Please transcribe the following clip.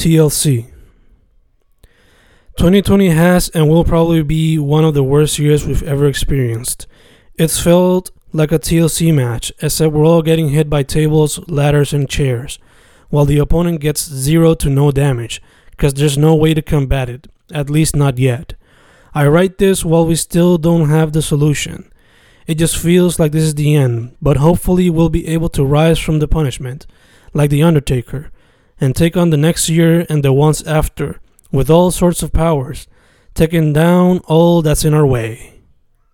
TLC. 2020 has and will probably be one of the worst years we've ever experienced. It's felt like a TLC match, except we're all getting hit by tables, ladders, and chairs, while the opponent gets zero to no damage, because there's no way to combat it, at least not yet. I write this while we still don't have the solution. It just feels like this is the end, but hopefully we'll be able to rise from the punishment, like The Undertaker, and take on the next year and the ones after, with all sorts of powers, taking down all that's in our way.